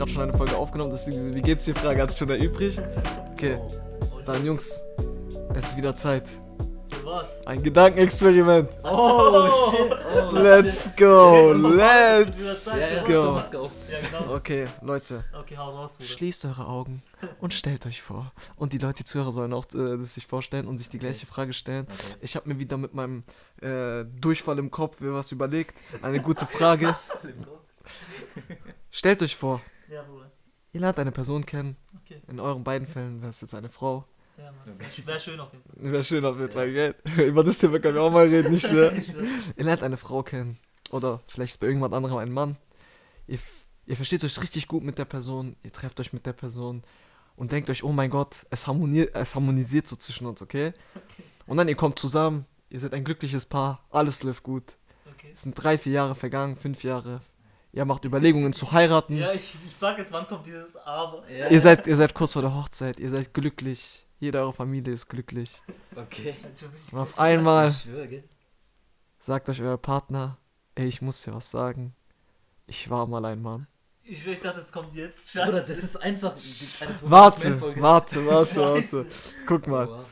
gerade schon eine Folge aufgenommen, deswegen diese Wie geht's dir Frage hat sich schon erübrigt. Okay, dann Jungs, es ist wieder Zeit. Was? Ein Gedankenexperiment. Oh, shit. Oh, Let's go, let's go. Genau. Okay, Leute, Okay, hau raus, Bruder. schließt eure Augen und stellt euch vor. Und die Leute, die Zuhörer sollen auch äh, das sich vorstellen und sich die gleiche Frage stellen. Okay. Ich habe mir wieder mit meinem äh, Durchfall im Kopf was überlegt. Eine gute Frage. Stellt euch vor, Ja, Bruder. ihr lernt eine Person kennen. Okay. In euren beiden Fällen wäre es jetzt eine Frau. Ja, Mann. Wär- Wär schön auf jeden Fall. Wäre schön auf jeden Fall, gell? Über das Thema können wir auch mal reden, nicht mehr. Ihr lernt eine Frau kennen. Oder vielleicht ist bei irgendjemand anderem ein Mann. Ihr, ihr versteht euch richtig gut mit der Person. Ihr trefft euch mit der Person. Und denkt euch, oh mein Gott, es, harmoniert, es harmonisiert so zwischen uns, okay? Und dann ihr kommt zusammen. Ihr seid ein glückliches Paar. Alles läuft gut. Okay. Es sind drei, vier Jahre vergangen, fünf Jahre. Ihr macht Überlegungen zu heiraten. Ja, ich, ich frag jetzt, wann kommt dieses Aber? Ja. Ihr seid, ihr seid kurz vor der Hochzeit. Ihr seid glücklich. Jede eure Familie ist glücklich. Okay. Also, Und auf einmal sagt euch euer Partner, ey, ich muss dir was sagen. Ich war mal ein Mann. Ich, ich dachte, es kommt jetzt. Scheiße. das ist einfach Warte, warte, warte, Scheiße. warte. Guck mal. Wow.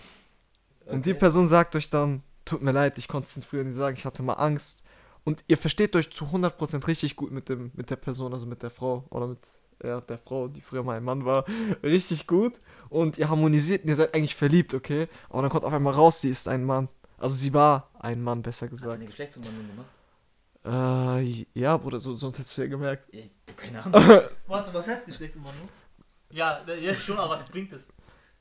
Und die Okay. Person sagt euch dann, tut mir leid, ich konnte es früher nicht sagen, ich hatte mal Angst. Und ihr versteht euch zu 100% richtig gut mit, dem, mit der Person, also mit der Frau oder mit ja, der Frau, die früher mal ein Mann war, richtig gut. Und ihr harmonisiert und ihr seid eigentlich verliebt, okay? Aber dann kommt auf einmal raus, sie ist ein Mann. Also sie war ein Mann, besser Hat sie gesagt. eine Geschlechtsumwandlung gemacht? Äh, ja, Bruder, so, sonst hättest du ja gemerkt. Ja, keine Ahnung. Warte, was heißt Geschlechtsumwandlung? Ja, jetzt schon, aber was bringt es?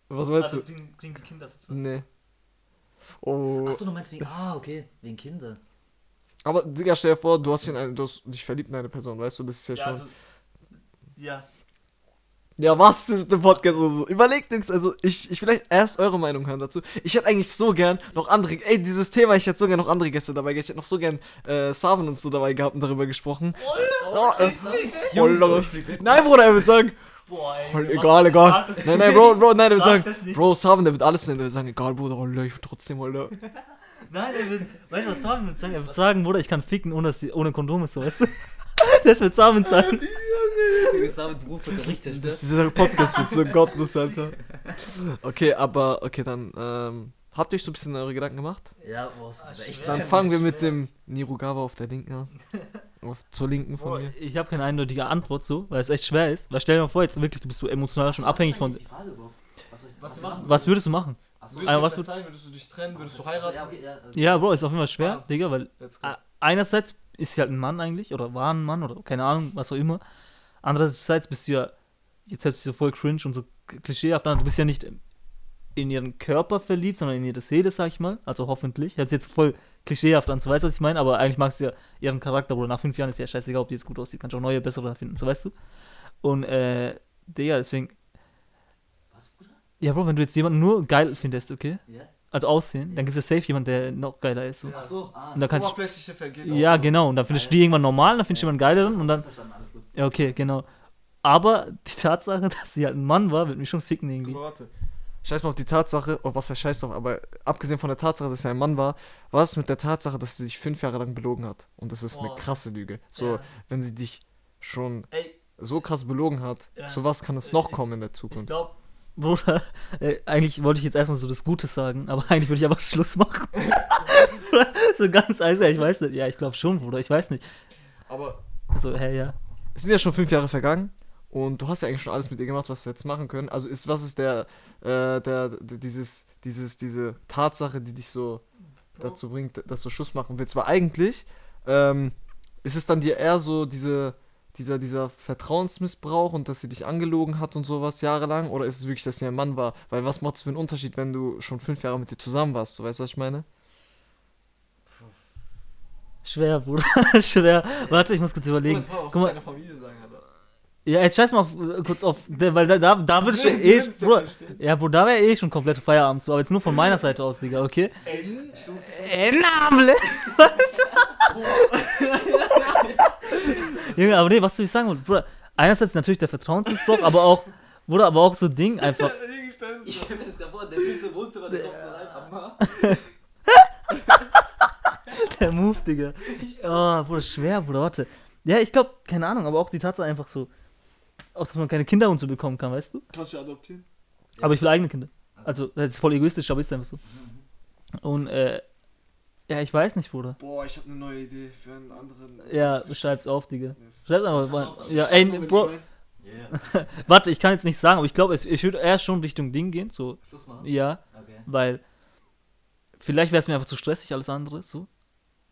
Was meinst Also, du? bringen, bringen die Kinder sozusagen. Nee. Oh. Achso, du meinst wegen. Ah, okay. Wegen Kinder. Aber, Digga, stell dir vor, du hast, ihn eine, du hast dich verliebt in eine Person, weißt du? Das ist ja, Ja, schon. also, ja. Ja, was ist der Podcast oder so? Überlegt nichts, also ich, ich vielleicht erst eure Meinung hören dazu. Ich hätte eigentlich so gern noch andere, ey, dieses Thema, ich hätte so gern noch andere Gäste dabei gehabt. Ich hätte noch so gern äh, Saven und so dabei gehabt und darüber gesprochen. Oh, äh, voll lange. Nein, Bruder, er wird sagen, Boah, ey. egal, egal. Nein, nein, Bro, Bro, nein, er wird Sag sagen. Bro, Saven, der wird alles nennen, der wird sagen, egal, Bruder, Alter, ich will trotzdem, Alter. Nein, er wird, weißt du, was Samen wird sagen? Er wird sagen, Bruder, ich kann ficken, ohne, dass die, ohne Kondom ist, so, weißt du? Das wird Samen sagen. Samens Ruf wird der Richter, Das, dieser Podcast wird so gottlos, Alter. Okay, aber, okay, dann, ähm, habt ihr euch so ein bisschen eure Gedanken gemacht? Ja, boah, das ist echt schwer. Dann fangen wir mit schwer. dem Nirugawa auf der linken an. Auf, zur linken von Boah, mir. ich habe keine eindeutige Antwort so, weil es echt schwer ist. Weil stell dir mal vor, jetzt wirklich, du bist so emotional schon abhängig von. Was ist? Was? Was würdest du machen? Achso, Also, was verzeihen, würdest du dich trennen, würdest Ja, okay, ja, okay. Ja, Bro, ist auf jeden Fall schwer, Ja. Digga, weil einerseits ist sie halt ein Mann eigentlich, oder war ein Mann, oder keine Ahnung, was auch immer. Andererseits bist du ja, jetzt hört sich so voll cringe und so klischeehaft an, du bist ja nicht in ihren Körper verliebt, sondern in ihre Seele, sag ich mal. Also hoffentlich. Hört sich jetzt voll klischeehaft an, so weißt du, was ich meine, aber eigentlich magst du ja ihren Charakter, Bruder. Nach fünf Jahren ist ja scheißegal, ob die jetzt gut aussieht, kannst du auch neue, bessere finden, so weißt du. Und, äh, Digga, deswegen, Was, Bruder? Ja, Bro, wenn du jetzt jemanden nur geil findest, okay? Ja? Also aussehen, dann gibt es safe jemanden, der noch geiler ist. So. Ja. Achso, ah. Und da kann ich, Oberflächliche vergeht ja, genau. Und dann findest du die irgendwann normal, dann findest du jemanden geileren und dann. Verstanden, alles gut. Ja, okay, genau. Aber die Tatsache, dass sie halt ein Mann war, wird mich schon ficken irgendwie. Warte. Scheiß mal auf die Tatsache, oh, was heißt scheiß drauf, aber abgesehen von der Tatsache, dass er ein Mann war, was ist mit der Tatsache, dass sie sich fünf Jahre lang belogen hat? Und das ist eine Boah. krasse Lüge. So, Ja. wenn sie dich schon Ey, so krass belogen hat, Ja. zu was kann es Ich- noch kommen in der ich Zukunft? Bruder, äh, eigentlich wollte ich jetzt erstmal so das Gute sagen, aber eigentlich würde ich aber Schluss machen. so ganz eiskalt, ich weiß nicht. Ja, ich glaube schon, Bruder, ich weiß nicht. Aber So, hä, ja. es sind ja schon fünf Jahre vergangen und du hast ja eigentlich schon alles mit ihr gemacht, was du jetzt machen können. Also ist was ist der, äh, der, dieses, dieses, diese Tatsache, die dich so dazu bringt, dass du Schuss machen willst? Weil eigentlich ähm, ist es dann dir eher so diese, dieser, dieser Vertrauensmissbrauch und dass sie dich angelogen hat und sowas jahrelang? Oder ist es wirklich, dass sie ein Mann war? Weil was macht es für einen Unterschied, wenn du schon fünf Jahre mit dir zusammen warst? Du weißt, was ich meine? Schwer, Bruder, schwer. Warte, ich muss kurz überlegen. Guck mal, deine Familie sagen, Alter. Ja, jetzt scheiß mal auf, äh, kurz auf, weil da, da, da würde ich schon eh, Bruder, ja, Bro, da wäre eh schon komplette Feierabend zu, aber jetzt nur von meiner Seite aus, Digga, okay? Enable! Junge, aber nee, was soll ich sagen, Bruder? Einerseits natürlich der Vertrauensmissbrauch, aber auch, Bruder, aber auch so Ding einfach. Ich stell mir das gerade vor, der Typ im Wohnzimmer, der kommt so rein, Hammer. Der Move, Digga. Oh, Bruder, schwer, Bruder, warte. Ja, ich glaube, keine Ahnung, aber auch die Tatsache einfach so, auch dass man keine Kinder und so bekommen kann, weißt du? Kannst du adoptieren? Aber ich will eigene Kinder. Also, das ist voll egoistisch, aber ist einfach so. Und, äh, ja, ich weiß nicht, Bruder. Boah, ich habe eine neue Idee für einen anderen. Ja, schreib's auf, Digga. Yes. Schreib's einfach mal. Ja, ey, Bro, Yeah. warte, ich kann jetzt nicht sagen, aber ich glaube, es- ich würde eher schon Richtung Ding gehen, so, Schluss machen? ja, Okay. weil vielleicht wäre es mir einfach zu stressig, alles andere, so.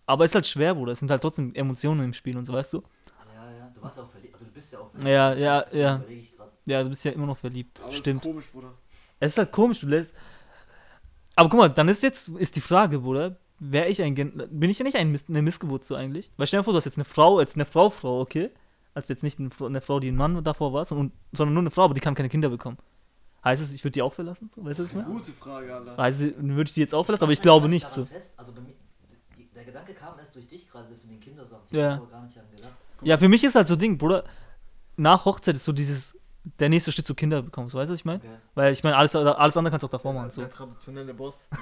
Aber es ist halt schwer, Bruder, es sind halt trotzdem Emotionen im Spiel und so, weißt du? Warst ja auch verliebt. Also du bist ja auch verliebt. Ja, ja, ja. überlege ich grad. Ja, du bist ja immer noch verliebt, Aber es ist stimmt. komisch, Bruder. Es ist halt komisch, du lässt. Aber guck mal, dann ist jetzt ist die Frage, Bruder, wäre ich ein Gen bin ich ja nicht ein Miss eine Missgeburt so eigentlich? Weil stell dir vor, du hast jetzt eine Frau, jetzt eine Frau, Frau, okay? Also jetzt nicht eine Frau, eine die ein Mann davor war, sondern, sondern nur eine Frau, aber die kann keine Kinder bekommen. Heißt es, ich würde die auch verlassen? So, weißt du, was ich meine? Gute Frage, Alter. Heißt es, würde ich die jetzt auch verlassen, aber ich glaube nicht so. Fest. Also bei mir, der Gedanke kam erst durch dich gerade, das mit den Kindersachen. Ich Ja. habe gar nicht daran gedacht. Ja, für mich ist halt so Ding, Bruder, nach Hochzeit ist so dieses, der nächste Schritt zu Kinder bekommen, so weißt du, was ich meine? Okay. Weil ich meine, alles, alles andere kannst du auch davor machen, so. Der traditionelle Boss.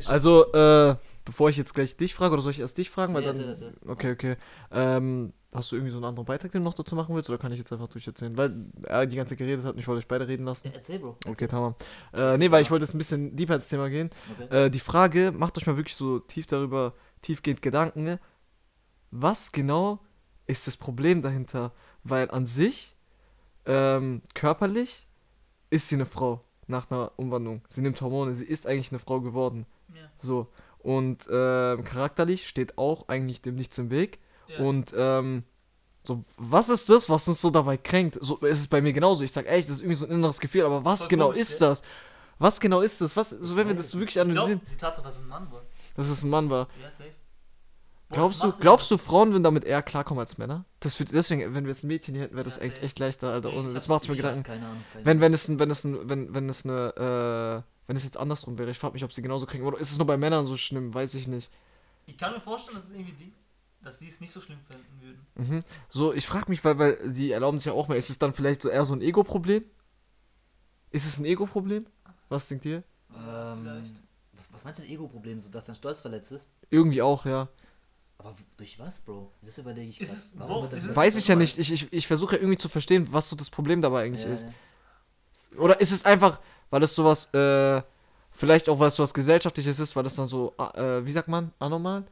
So? Also, äh, bevor ich jetzt gleich dich frage, oder soll ich erst dich fragen? Weil Nee, dann, erzähl, erzähl. Okay, okay. Ähm, hast du irgendwie so einen anderen Beitrag, den du noch dazu machen willst, oder kann ich jetzt einfach durcherzählen? Weil er die ganze Zeit geredet hat und ich wollte euch beide reden lassen. Ja, erzähl, Bro. Okay, tamam. Äh, nee, weil ich wollte jetzt ein bisschen deeper ins Thema gehen. Okay. Äh, die Frage, macht euch mal wirklich so tief darüber, tiefgehend Gedanken, was genau ist das Problem dahinter? Weil an sich, ähm, körperlich, ist sie eine Frau nach einer Umwandlung. Sie nimmt Hormone, sie ist eigentlich eine Frau geworden. Ja. So. Und ähm, charakterlich steht auch eigentlich dem nichts im Weg. Und ähm, so, was ist das, was uns so dabei kränkt? So ist es bei mir genauso. Ich sag, ey, das ist irgendwie so ein inneres Gefühl, aber was Voll genau komisch, ist gell? das? Was genau ist das? Was, so wenn wir das wirklich analysieren, die Tatsache, dass es ein Mann war. dass es ein Mann war. Ja, safe. Glaubst du, glaubst du, Frauen würden damit eher klarkommen als Männer? Das wird, deswegen, wenn wir jetzt ein Mädchen hier hätten, wäre das Ja, echt, echt leichter, Alter. Ich jetzt macht's mir Gedanken. Keine Ahnung. Keine Wenn, wenn es ein, wenn es ein, wenn, wenn es eine, äh, wenn es jetzt andersrum wäre, ich frage mich, ob sie genauso kriegen. Oder ist es nur bei Männern so schlimm? Weiß ich nicht. Ich kann mir vorstellen, dass es irgendwie die, dass die es nicht so schlimm finden würden. Mhm. So, ich frage mich, weil, weil die erlauben sich ja auch mal, ist es dann vielleicht so eher so ein Ego-Problem? Ist es ein Ego-Problem? Was denkt ihr? Ähm, Vielleicht. was, was meinst du mit Ego-Problem? So, dass dein Stolz verletzt ist? Irgendwie auch, ja. Aber durch was, Bro? Das überlege ich es- Warum Bro, wird das es- Weiß ich ja nicht. Ich, ich, ich versuche ja irgendwie zu verstehen, was so das Problem dabei eigentlich Ja, ist. ja. Oder ist es einfach, weil es sowas, äh, vielleicht auch was, was gesellschaftliches ist, weil das dann so, äh, wie sagt man, anormal?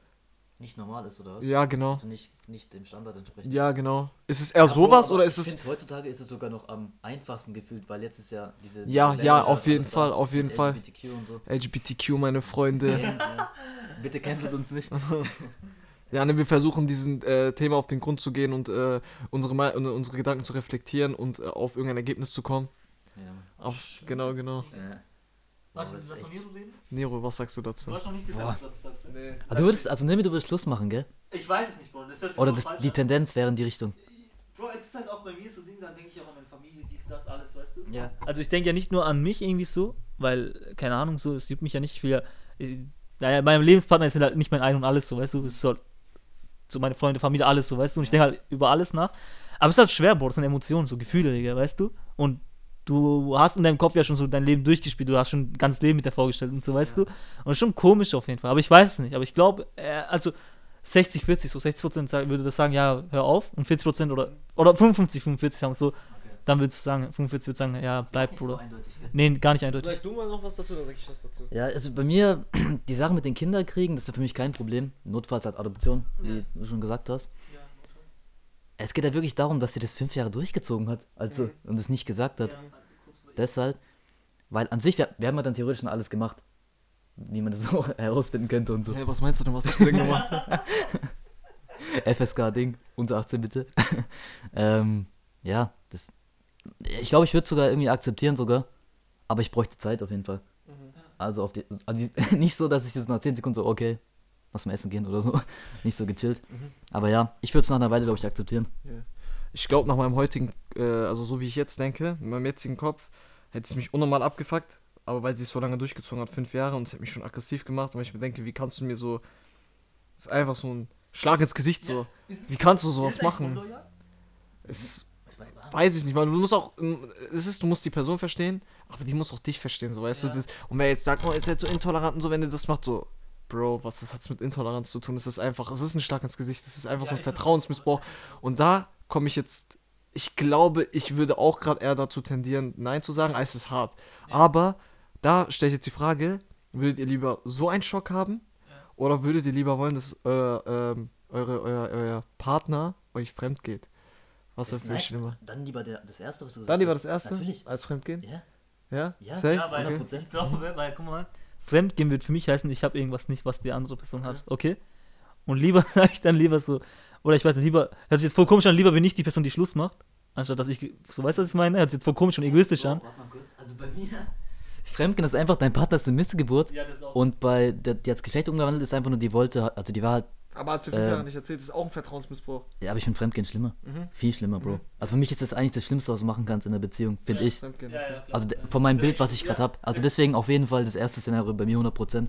Nicht normal ist, oder was? Ja, genau. Also nicht, nicht dem Standard entspricht. Ja, genau. Ist es eher Ja, Bro, sowas aber oder ist ich es. find, heutzutage ist es sogar noch am einfachsten gefühlt, weil jetzt ist ja diese. Ja, diese ja, Welle, auf jeden alles Fall, da auf jeden mit Fall. LGBTQ und so. LGBTQ, meine Freunde. Bitte cancelt uns nicht. Ja, ne, wir versuchen diesem äh, Thema auf den Grund zu gehen und äh, unsere, unsere Gedanken zu reflektieren und äh, auf irgendein Ergebnis zu kommen. Ja, Auf, genau, genau. ja. Weißt du, Aber das von reden? Nero, was sagst du dazu? Du hast noch nicht Boah. gesagt, was du sagst. Nee. Ah, du würdest, also Nimi, du würdest Schluss machen, gell? Ich weiß es nicht, Bro. Das Oder das, die an. Tendenz wäre in die Richtung. Bro, es ist halt auch bei mir so ein Ding, dann denke ich auch an meine Familie, dies, das, alles, weißt du? Ja. Also ich denke ja nicht nur an mich irgendwie so, weil, keine Ahnung, so, es juckt mich ja nicht, ja, ich, naja, mein Lebenspartner ist halt nicht mein Ein und Alles, so, weißt du, es ist halt so meine Freunde, Familie, alles, so, weißt du, und ich denke halt über alles nach. Aber es ist halt schwer, Bro, das sind Emotionen, so Gefühle, Digga, weißt du? Und du hast in deinem Kopf ja schon so dein Leben durchgespielt, du hast schon ein ganzes Leben mit der vorgestellt und so, weißt du? Und schon komisch auf jeden Fall, aber ich weiß es nicht, aber ich glaube, äh, also 60, 40, so 60 Prozent würde das sagen, ja, hör auf, und 40 Prozent oder, oder 55, 45 haben es so, dann würdest du sagen, 45 würde sagen, ja, bleib, so Bruder. eindeutig, gell? Nee, gar nicht eindeutig. Sag du mal noch was dazu, dann sag ich was dazu. Ja, also bei mir, die Sache mit den Kinderkriegen, das wäre für mich kein Problem. Notfalls als Adoption, wie Ja. du schon gesagt hast. Es geht ja wirklich darum, dass sie das fünf Jahre durchgezogen hat, also Mhm. und es nicht gesagt hat. Deshalb, weil an sich, wir, wir haben ja dann theoretisch schon alles gemacht, wie man das so herausfinden könnte und so. Hey, was meinst du denn, was habt ihr denn gemacht? FSK-Ding, unter 18 bitte. ähm, ja. Ich glaube, ich würde sogar irgendwie akzeptieren sogar, aber ich bräuchte Zeit auf jeden Fall. Also auf die, also die nicht so, dass ich jetzt nach 10 Sekunden so, okay, lass mal essen gehen oder so. Nicht so gechillt. Aber ja, ich würde es nach einer Weile, glaube ich, akzeptieren. Ich glaube, nach meinem heutigen, äh, also so wie ich jetzt denke, in meinem jetzigen Kopf, hätte es mich unnormal abgefuckt, aber weil sie es so lange durchgezogen hat, fünf Jahre, und es hat mich schon aggressiv gemacht, und wenn ich mir denke, wie kannst du mir so, das ist einfach so ein Schlag ins Gesicht so. Wie kannst du sowas machen? Es weiß ich nicht, weil du musst auch, ähm, es ist, du musst die Person verstehen, aber die muss auch dich verstehen, so weißt Ja. du. Das, und wer jetzt sagt, oh, ist jetzt so intolerant und so, wenn du das macht, so, Bro, was das hat mit Intoleranz zu tun? Es ist einfach, es ist ein Schlag ins Gesicht, es ist einfach Ja, so ein. Vertrauensmissbrauch. Und da komme ich jetzt, ich glaube, ich würde auch gerade eher dazu tendieren, Nein zu sagen, als es ist hart. Aber da stelle ich jetzt die Frage, würdet ihr lieber so einen Schock haben? Oder würdet ihr lieber wollen, dass äh, ähm, eure, euer, euer Partner euch fremd geht? Was ist schlimmer? Dann lieber der, das erste, was du Dann gesagt lieber hast. das erste Natürlich. als Fremdgehen? Ja. Ja? Ja. Safe? Ja, weil okay. 100%. ich glaube, weil, guck mal, Fremdgehen wird für mich heißen, ich habe irgendwas nicht, was die andere Person hat. Okay? Und lieber sage ich dann lieber so, oder ich weiß nicht, lieber, hört sich jetzt voll komisch an, lieber bin ich die Person, die Schluss macht, anstatt dass ich, so weißt du, was ich meine? Hört sich jetzt voll komisch und egoistisch an. Warte mal kurz. Also bei mir. Fremdgehen ist einfach, dein Partner ist eine Missgeburt. Ja, das ist auch. Und bei der, die hat das Geschlecht umgewandelt, ist einfach nur, die wollte, also die war halt, Aber hat sie Ähm, Jahre nicht erzählt, das ist auch ein Vertrauensmissbrauch. ja, aber ich finde Fremdgehen schlimmer. Mhm. Viel schlimmer, Bro. Mhm. Also für mich ist das eigentlich das Schlimmste, was du machen kannst in der Beziehung, finde ich. Fremdgehen. ja, ja, klar. Also von meinem Bild, was ich Ja. gerade habe. Also deswegen auf jeden Fall das erste Szenario bei mir 100%.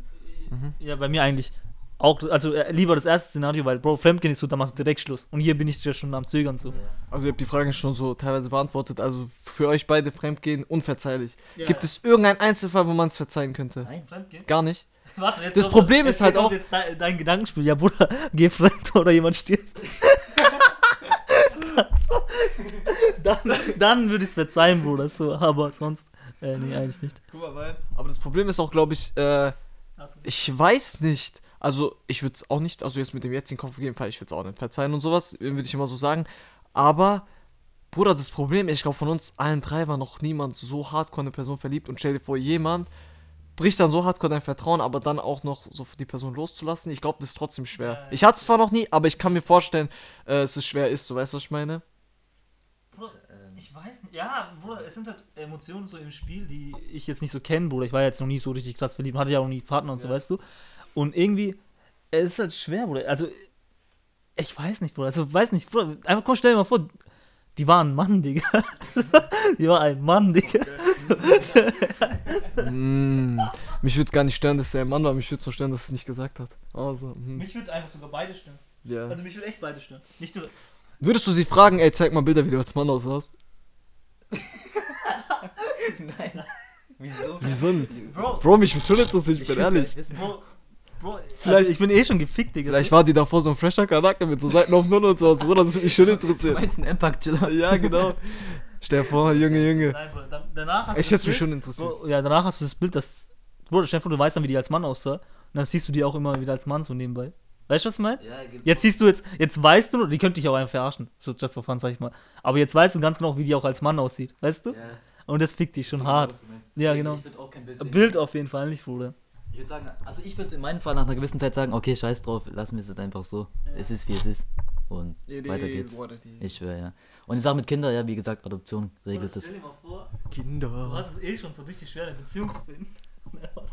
Ja, bei mir eigentlich auch, also äh, lieber das erste Szenario, weil, Bro, Fremdgehen ist so, da machst du direkt Schluss. Und hier bin ich ja schon am Zögern so. Also ihr habt die Frage schon so teilweise beantwortet. Also für euch beide Fremdgehen unverzeihlich. Ja. Gibt es irgendeinen Einzelfall, wo man es verzeihen könnte? Nein. Fremdgehen? Gar nicht. Warte, jetzt Das kommt- Problem jetzt ist halt auch- Jetzt dein, dein Gedankenspiel. Ja, Bruder, geh fremd oder jemand stirbt. dann dann würde ich es verzeihen, Bruder. So, aber sonst, äh, nee, eigentlich nicht. Guck mal, weil. Aber das Problem ist auch, glaube ich, äh, ich weiß nicht. Also ich würde es auch nicht, also jetzt mit dem jetzigen Kopf Fall, ich würde es auch nicht verzeihen und sowas, würde ich immer so sagen. Aber, Bruder, das Problem, ich glaube von uns allen drei war noch niemand so hardcore in eine Person verliebt und stell dir vor, jemand bricht dann so hardcore dein Vertrauen, aber dann auch noch so die Person loszulassen. Ich glaube, das ist trotzdem schwer. Ich hatte es zwar noch nie, aber ich kann mir vorstellen, äh, es ist schwer ist, so weißt du, was ich meine? Bruder, ich weiß nicht. Ja, Bruder, es sind halt Emotionen so im Spiel, die ich jetzt nicht so kenne, Bruder. Ich war jetzt noch nie so richtig krass verliebt, hatte ja auch nie Partner und so, Ja. weißt du. Und irgendwie, es ist halt schwer, Bruder. Also, ich weiß nicht, Bruder. Also, weiß nicht, Bruder. Einfach komm, stell dir mal vor, die war ein Mann, Digga. die war ein Mann, Digga. Mm, mich würde es gar nicht stören, dass er ein Mann war, mich würde es so stören, dass er es nicht gesagt hat. Also, hm, Mich würde einfach sogar beide stören. ja. Also, mich würde echt beide stören. Nicht nur. Würdest du sie fragen, ey, zeig mal Bilder, wie du als Mann aussahst? Nein. Wieso? Wieso nicht? Bro, Bro, mich würde schon interessieren, ich bin ehrlich. Bro, Bro, Vielleicht- also ich bin eh schon gefickt, Digga. Vielleicht war die davor so ein fresher Charakter mit so Seiten auf Null und so, Bruder, das würde mich schon Du interessieren. meinst einen Impact-Chiller? Ja, genau. Stell dir vor, Junge, Junge. Nein, Bruder, dann, danach hast Ich du hätte mich schon interessiert. Bro, ja, danach hast du das Bild, das. Bruder, stell dir vor, du weißt dann, wie die als Mann aussah. Und dann siehst du die auch immer wieder als Mann so nebenbei. Weißt du, was ich meine? Ja, gibt's Jetzt siehst du jetzt, jetzt weißt du, die könnte dich auch einfach verarschen. So just for fun, sag ich mal. Aber jetzt weißt du ganz genau, wie die auch als Mann aussieht. Weißt du? Ja. Und das fickt dich schon hart. Ja, genau. Ich würde auch kein Bild sehen. Bild auf jeden Fall nicht, Bruder. Ich würde sagen, also ich würde in meinem Fall nach einer gewissen Zeit sagen, okay, scheiß drauf, lassen wir es jetzt einfach so. Es ist, wie es ist. Und weiter geht's. Ich schwöre, ja. Und die Sache mit Kindern, ja, wie gesagt, Adoption regelt das. Stell dir mal vor, du Kinder. hast es eh schon so richtig schwer, eine Beziehung zu finden.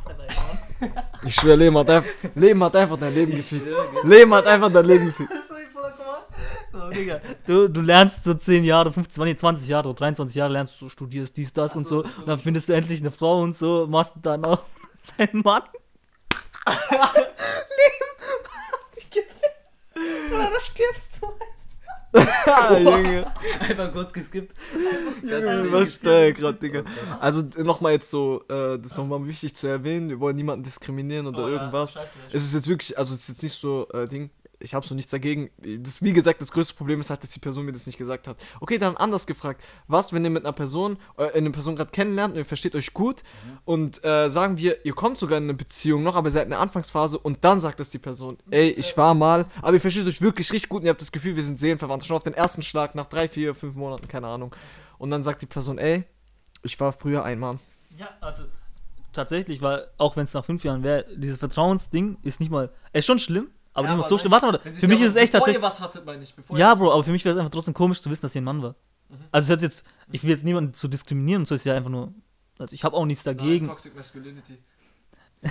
Er einfach. Ich schwöre, Leben hat, einfach, Leben hat einfach dein Leben gefickt. Leben hat einfach dein Leben gefickt. Du, du lernst so 10 Jahre, 15, nee, 20 Jahre oder 23 Jahre lernst du, studierst dies, das Ach und so, so. Und dann findest du endlich eine Frau und so, machst dann auch seinen Mann. Leben hat dich gefickt. Oder da stirbst du. Ah, Junge. Einfach kurz geskippt. Junge, was da gerade, Digga? Also nochmal jetzt so, äh, das ist nochmal wichtig zu erwähnen, wir wollen niemanden diskriminieren oder Oh, ja, irgendwas. scheiße, Es ist jetzt wirklich, also es ist jetzt nicht so, äh, Ding, ich habe so nichts dagegen. Das, wie gesagt, das größte Problem ist halt, dass die Person mir das nicht gesagt hat. Okay, dann anders gefragt. Was, wenn ihr mit einer Person, äh, eine Person gerade kennenlernt und ihr versteht euch gut und äh, sagen wir, ihr kommt sogar in eine Beziehung noch, aber ihr seid in der Anfangsphase und dann sagt es die Person, ey, ich war mal, aber ihr versteht euch wirklich richtig gut und ihr habt das Gefühl, wir sind Seelenverwandt. Schon auf den ersten Schlag nach drei, vier, fünf Monaten, keine Ahnung. Und dann sagt die Person, ey, ich war früher ein Mann. Ja, also tatsächlich, weil auch wenn es nach fünf Jahren wäre, dieses Vertrauensding ist nicht mal, es ist schon schlimm, aber nicht mal so schlimm. Warte, warte, für mich ist es echt tatsächlich. was hattet, meine ich. Bevor Ja, Bro, aber für mich wäre es einfach trotzdem komisch zu wissen, dass sie ein Mann war. Mhm. Also sich jetzt, ich will jetzt niemanden zu diskriminieren und so ist ja einfach nur, also ich habe auch nichts dagegen. Toxic Masculinity.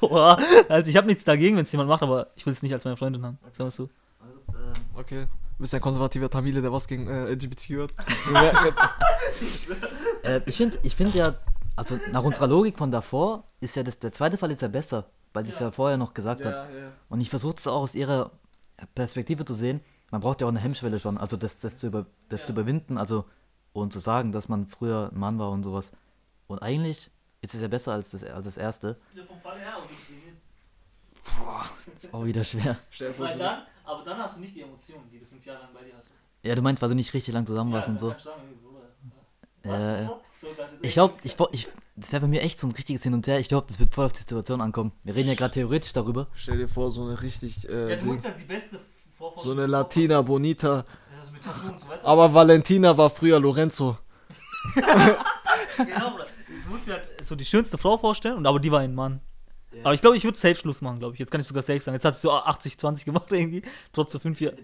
Boah, also ich habe nichts dagegen, wenn es jemand macht, aber ich will es nicht als meine Freundin haben. Sagen wir es so. Okay. Du bist ein konservativer Tamile, der was gegen äh, LGBTQ hat. Jetzt- Äh, ich finde ich find ja, also nach unserer Logik von davor ist ja das, der zweite Fall jetzt ja besser, weil sie es ja. vorher noch gesagt hat. ja, ja. Und ich versuche es auch aus ihrer Perspektive zu sehen. Man braucht ja auch eine Hemmschwelle schon, also das, das, zu, über, das zu überwinden, also und zu sagen, dass man früher ein Mann war und sowas. Und eigentlich ist es ja besser als das, als das erste. Ist auch wieder schwer. Stell dir vor, Weil so, dann, aber dann hast du nicht die Emotionen, die du fünf Jahre lang bei dir hattest. Ja, du meinst, weil du nicht richtig lang zusammen warst Ja, und so. sagen, So, ist Ich glaube, ich, ich, das wäre bei mir echt so ein richtiges Hin und Her. Ich glaube, das wird voll auf die Situation ankommen. Wir reden ja gerade theoretisch darüber. stell dir vor, so eine richtig, äh, Ja, du musst halt die beste so Vorvorstellung. eine Latina Bonita. Ja, so mit Tattoo und so, weißt du? Aber Valentina war früher Lorenzo. Genau, Bruder. Du musst dir halt so die schönste Frau vorstellen, und aber die war ein Mann. Aber ich glaube, ich würde safe Schluss machen, glaube ich. Jetzt kann ich sogar safe sagen. Jetzt hat sie so 80-20 gemacht irgendwie. Trotz so 5 Jahre.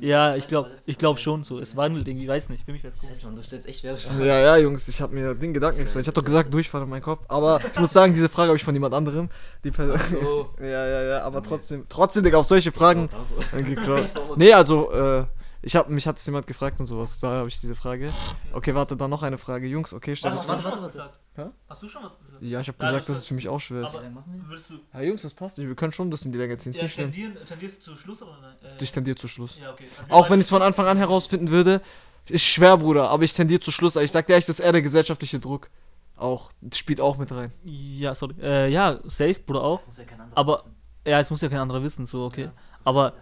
Ja, ich glaube ich glaub schon so. Es wandelt irgendwie, weiß nicht. Für mich wäre es komisch. Scheiße, Mann, du stellst echt schwere Ja, ja, Jungs, ich habe mir den Gedanken explodiert. Ich habe doch gesagt, Durchfall in meinen Kopf. Aber ich muss sagen, diese Frage habe ich von jemand anderem. Die Person. So. Ja, ja, ja, aber trotzdem, trotzdem, Digga, auf solche Fragen. Klar. Nee, also, äh, ich hab, mich hat es jemand gefragt und sowas. Da habe ich diese Frage. Okay, warte, dann noch eine Frage. Jungs, okay, stell Warte, dich hast du warte, schon was warte. gesagt? Hä? Hast du schon was gesagt? Ja, ich habe gesagt, das dass ist- es für mich auch schwer ist. Aber würdest du. Ja, Jungs, das passt. Wir können schon das in die Länge ziehen. Ja, nicht tendieren, tendierst du zu Schluss oder nein? Äh, Ich tendiere zu Schluss. Ja, okay. Also Auch wenn ich es von Anfang an herausfinden würde, ist schwer, Bruder. Aber ich tendiere zu Schluss. Ich sag dir echt, das ist eher der gesellschaftliche Druck. Auch. Das spielt auch mit rein. Ja, sorry. Äh, ja, safe, Bruder auch. Das muss ja kein anderer Aber- wissen. Ja, es muss ja kein anderer wissen, so, okay. Ja, Aber-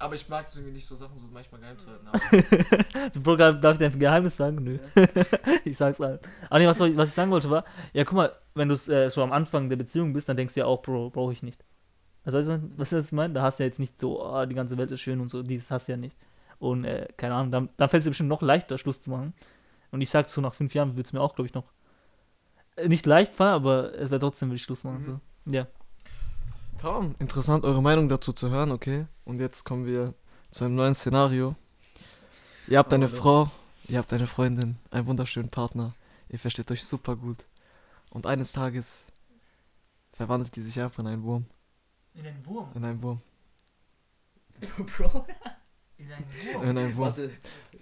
Aber ich mag es irgendwie nicht, so Sachen so manchmal geheim zu halten. So, Bro, darf ich dir ein Geheimnis sagen? Nö. ich sag's halt. Aber nee, was, ich- was ich sagen wollte war, ja, guck mal, wenn du äh, so am Anfang der Beziehung bist, dann denkst du ja auch, Bro, brauche ich nicht. Also, weißt du, was ich meine? Da hast du ja jetzt nicht so, oh, die ganze Welt ist schön und so, dieses hast du ja nicht. Und, äh, keine Ahnung, dann, dann fällt es dir bestimmt noch leichter, Schluss zu machen. Und ich sag so, nach fünf Jahren würde es mir auch, glaube ich, noch äh, nicht leicht fallen, aber es wäre trotzdem, will ich Schluss machen. Mhm. So. Ja. Tom, interessant, eure Meinung dazu zu hören, okay? Und jetzt kommen wir zu einem neuen Szenario. Ihr habt eine Oh. Frau, ihr habt eine Freundin, einen wunderschönen Partner. Ihr versteht euch super gut. Und eines Tages verwandelt die sich einfach in einen Wurm. In einen Wurm. In einen Wurm. Bro, In einen Wurm. In einen Wurm. warte.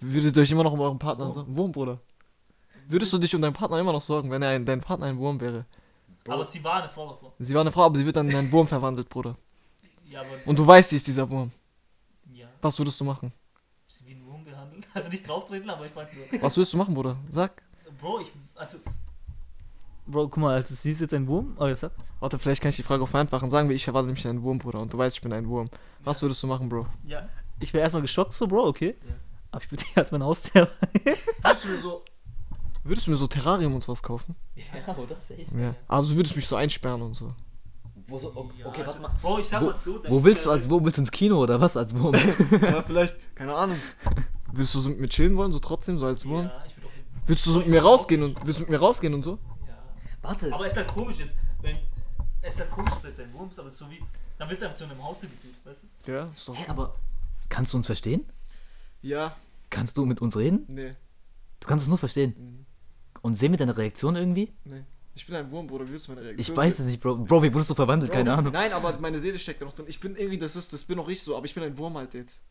Würdet ihr euch immer noch um euren Partner Wurm. sorgen? Wurm, Bruder. Würdest du dich um deinen Partner immer noch sorgen, wenn er ein, dein Partner ein Wurm wäre? Aber sie war eine Frau davor. Sie war eine Frau, aber sie wird dann in einen Wurm verwandelt, Bruder. Ja, aber. Und du weißt, sie ist dieser Wurm. Ja. Was würdest du machen? Sie wie ein Wurm behandelt. Also nicht drauftreten, aber ich meine so. Was würdest du machen, Bruder? Sag. Bro, ich. Also. Bro, guck mal, also sie ist jetzt ein Wurm. Oh, jetzt sag. Warte, vielleicht kann ich die Frage auch vereinfachen. Sagen wir, ich verwandle mich in einen Wurm, Bruder. Und du weißt, ich bin ein Wurm. Was würdest du machen, Bro? Ja. Ich wäre erstmal geschockt, so, Bro, okay. Ja. Aber ich würde dich als mein Haustier. Würdest du mir so. Würdest du mir so Terrarium und sowas kaufen? Ja, oder? Safe. Ja. Also würdest du mich so einsperren und so. Wo so, okay, Ja, okay also, warte mal. Bro, ich sag Wo- mal so. Wo willst du als Wurm? Willst du ins Kino oder was als Wurm? ja, vielleicht, keine Ahnung. Willst du so mit mir chillen wollen, so trotzdem, so als Wurm? Ja, ich würde auch. Willst du so mit mir rausgehen und willst du mit mir rausgehen und so? Ja. Warte. Aber es ist halt komisch jetzt, wenn. Es ist halt komisch, dass du jetzt ein Wurm bist, aber es ist so wie. Dann bist du einfach zu einem Haustier gefühlt, weißt du? Ja, ist doch. Hä, aber kannst du uns verstehen? Ja, Kannst du mit uns reden? nee, Du kannst uns nur verstehen. Mhm. Und sehen wir deine Reaktion irgendwie? nee. Ich bin ein Wurm, Bruder. Wie willst du meine Reaktion? Ich weiß es nicht, Bro. Bro, wie wurdest du verwandelt? Bro, Keine Ahnung. Nein, aber meine Seele steckt da noch drin. Ich bin irgendwie, das ist, das bin auch ich so, aber ich bin ein Wurm halt jetzt.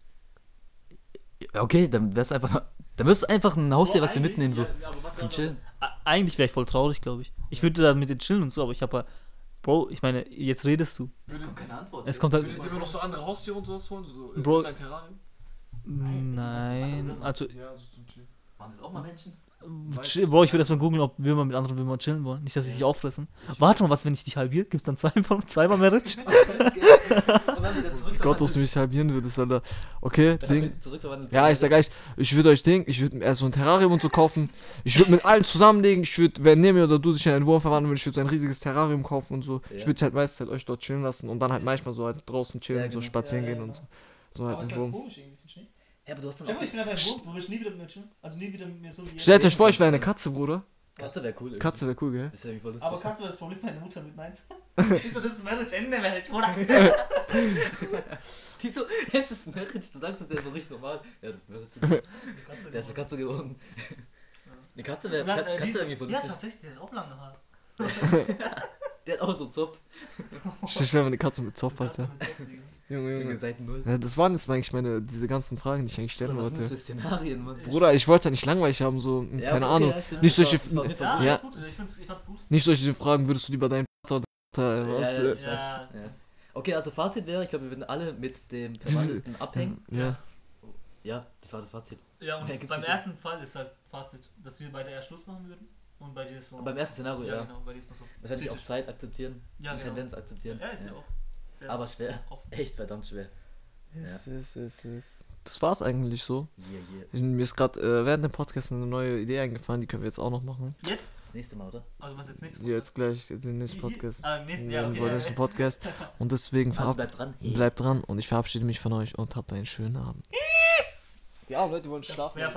Okay, dann wärst du einfach. Dann wirst du einfach ein Haustier, was wir mitnehmen, so. ja, ja, aber warte, zum Chillen. Eigentlich wäre ich voll traurig, glaube ich. Ich würde da mit dir chillen und so, aber ich habe ja. Bro, ich meine, jetzt redest du. Es kommt keine Antwort. Es kommt halt. Würdet ihr mir noch so andere Haustiere und sowas holen? So Bro- Terrarium? Nein, also, Ja, so zum Chillen. Waren das auch mal Menschen? Chill, Bro, ich würde erstmal googeln, ob Würmer mit anderen Würmern chillen wollen. Nicht, dass sie sich auffressen. Warte mal, was, wenn ich dich halbiere? Gibt es dann zwei, zweimal Marriage? Gott, dass du mich halbieren würdest, Alter. Okay, Ding. Ja, ich sag echt, ich würde euch Ding, ich würde mir erst so ein Terrarium und so kaufen. Ich würde mit allen zusammenlegen. Ich würde, wenn Nemi oder du sich in einen Wurm verwandeln würden, ich würde so ein riesiges Terrarium kaufen und so. Ja. Ich würde halt meistens halt euch dort chillen lassen und dann halt manchmal so halt draußen chillen Ja, und so genau. spazieren Ja, ja, gehen und so. So halt Aber ein ist halt Wurm. komisch irgendwie? Ja, aber du hast dann Stell auch. mal, ich bin einfach ein Wurm, du willst nie wieder mit mir chillen. Also nie wieder mit mir so wie. Stellt euch vor, ich wäre eine Katze, Bruder. Katze wäre cool. irgendwie. Katze wäre cool, gell? Das wäre irgendwie voll lustig. Aber kannst du das Problem meine Mutter mit meins? Wieso das ist Marriage, Ende Marriage, Bruder? Die so, es ist Merit, du sagst es ja so richtig normal. Ja, das ist Merit. Der ist eine Katze geworden. Eine Katze wäre dann, äh, Katze die- wär irgendwie voll Ja, lustig. tatsächlich, der hat auch lange Haare. Der hat auch so einen Zopf. Ich wäre eine Katze mit Zopf, Katze Alter. mit Zopf. Junge, Junge, Junge. Seiten null. Ja, das waren jetzt eigentlich meine, diese ganzen Fragen, die ich eigentlich stellen Was wollte. für Szenarien, Mann? Bruder, ich wollte ja nicht langweilig haben, so, Ja, keine okay, Ahnung. ja, stimmt, Nicht solche- war- war Ja, gut, ich, find's, ich fand's gut. Nicht solche Fragen, würdest du lieber deinen Vater oder was? Ja. Okay, also Fazit wäre, ich glaube, wir würden alle mit dem Verwandelten abhängen. Ja. Ja, das war das Fazit. Ja, und beim nicht. ersten Fall ist halt Fazit, dass wir beide erst Schluss machen würden. Und bei dir ist so. Beim ersten Szenario, ja. ja. genau, bei dir ist noch so. Wahrscheinlich auch. Zeit akzeptieren, Ja, und genau. Tendenz akzeptieren. Ja, ist ja auch. Sehr Aber schwer. offen. Echt verdammt schwer. Yes, yes, yes, yes. Das war's eigentlich so. Yeah, yeah. Ich- Mir ist gerade äh, während dem Podcast eine neue Idee eingefallen, die können wir jetzt auch noch machen. Jetzt? Das nächste Mal, oder? Also man jetzt nächste Jetzt gleich den nächsten hier- Podcast. Ah, im nächsten Jahr, okay. nächsten Podcast. Und deswegen Also bleibt dran. bleibt dran und ich verabschiede mich von euch und habt einen schönen Abend. Die armen Leute wollen schlafen. Ja,